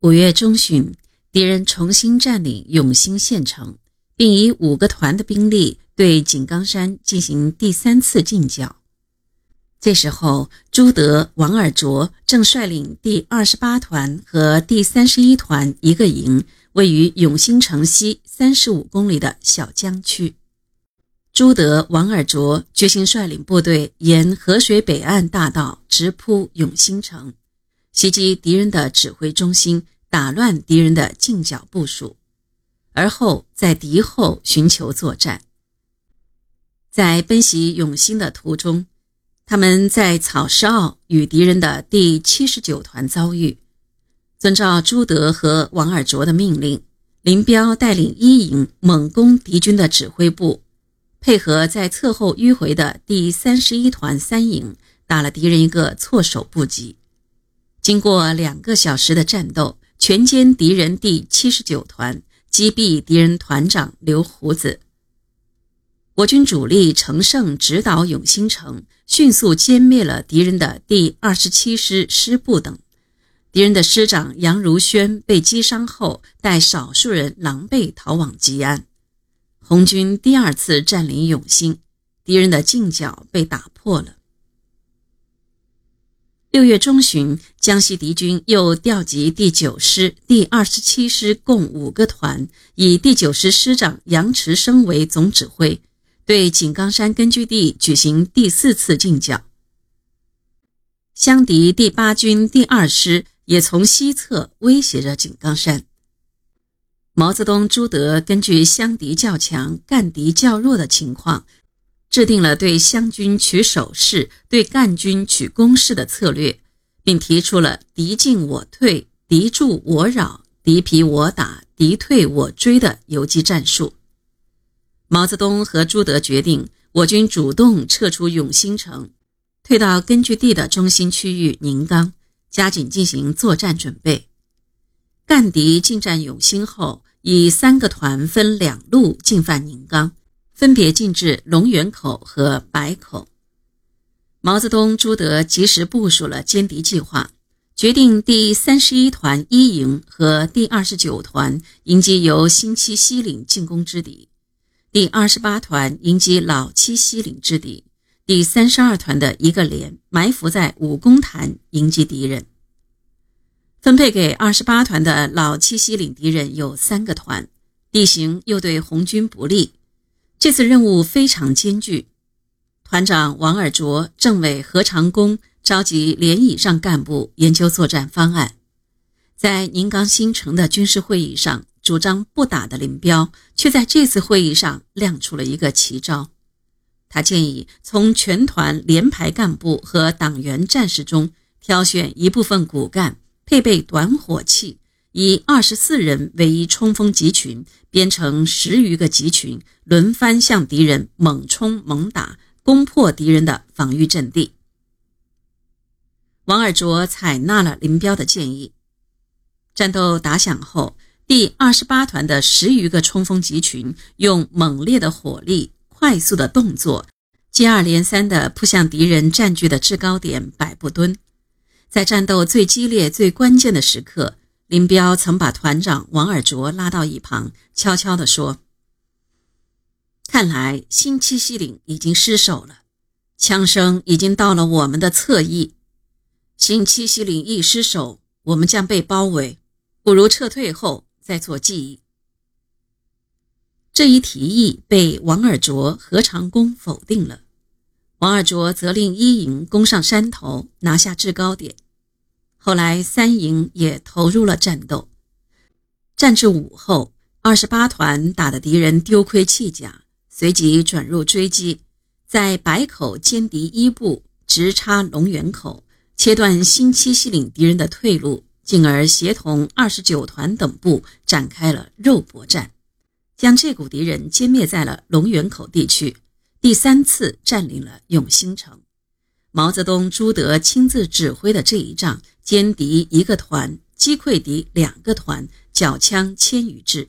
五月中旬，敌人重新占领永兴县城，并以五个团的兵力对井冈山进行第三次进剿。这时候，朱德、王尔琢正率领第二十八团和第三十一团一个营，位于永兴城西三十五公里的小江区。朱德、王尔琢决心率领部队沿河水北岸大道直扑永兴城。袭击敌人的指挥中心，打乱敌人的进剿部署，而后在敌后寻求作战。在奔袭永兴的途中，他们在草石坳与敌人的第七十九团遭遇。遵照朱德和王尔琢的命令，林彪带领一营猛攻敌军的指挥部，配合在侧后迂回的第三十一团三营，打了敌人一个措手不及。经过两个小时的战斗，全歼敌人第七十九团，击毙敌人团长刘胡子。我军主力乘胜直捣永兴城，迅速歼灭了敌人的第二十七师师部等。敌人的师长杨如轩被击伤后，带少数人狼狈逃往吉安。红军第二次占领永兴，敌人的进剿被打破了。六月中旬，江西敌军又调集第九师、第二十七师共五个团，以第九师师长杨池生为总指挥，对井冈山根据地举行第四次进剿。湘敌第八军第二师也从西侧威胁着井冈山。毛泽东、朱德根据湘敌较强、赣敌较弱的情况。制定了对湘军取守势、对赣军取攻势的策略，并提出了“敌进我退、敌驻我扰、敌疲我打、敌退我追”的游击战术。毛泽东和朱德决定，我军主动撤出永兴城，退到根据地的中心区域宁冈，加紧进行作战准备。赣敌进占永兴后，以三个团分两路进犯宁冈。分别进至龙源口和白口。毛泽东、朱德及时部署了歼敌计划，决定第三十一团一营和第二十九团迎击由新七西岭进攻之敌，第二十八团迎击老七西岭之敌，第三十二团的一个连埋伏在五公潭迎击敌人。分配给二十八团的老七西岭敌人有三个团，地形又对红军不利。这次任务非常艰巨，团长王尔琢、政委何长工召集连以上干部研究作战方案。在宁冈新城的军事会议上，主张不打的林彪，却在这次会议上亮出了一个奇招。他建议从全团连排干部和党员战士中挑选一部分骨干，配备短火器。以二十四人为一冲锋集群，编成十余个集群，轮番向敌人猛冲猛打，攻破敌人的防御阵地。王尔琢采纳了林彪的建议。战斗打响后，第二十八团的十余个冲锋集群用猛烈的火力、快速的动作，接二连三地扑向敌人占据的制高点百步墩。在战斗最激烈、最关键的时刻。林彪曾把团长王尔琢拉到一旁，悄悄地说：“看来新七西岭已经失守了，枪声已经到了我们的侧翼。新七西岭一失守，我们将被包围，不如撤退后再做记忆。”这一提议被王尔琢、何长工否定了。王尔琢责令一营攻上山头，拿下制高点。后来，三营也投入了战斗。战至午后，二十八团打得敌人丢盔弃甲，随即转入追击，在白口歼敌一部，直插龙源口，切断新七西岭敌人的退路，进而协同二十九团等部展开了肉搏战，将这股敌人歼灭在了龙源口地区，第三次占领了永兴城。毛泽东、朱德亲自指挥的这一仗。歼敌一个团，击溃敌两个团，缴枪千余支。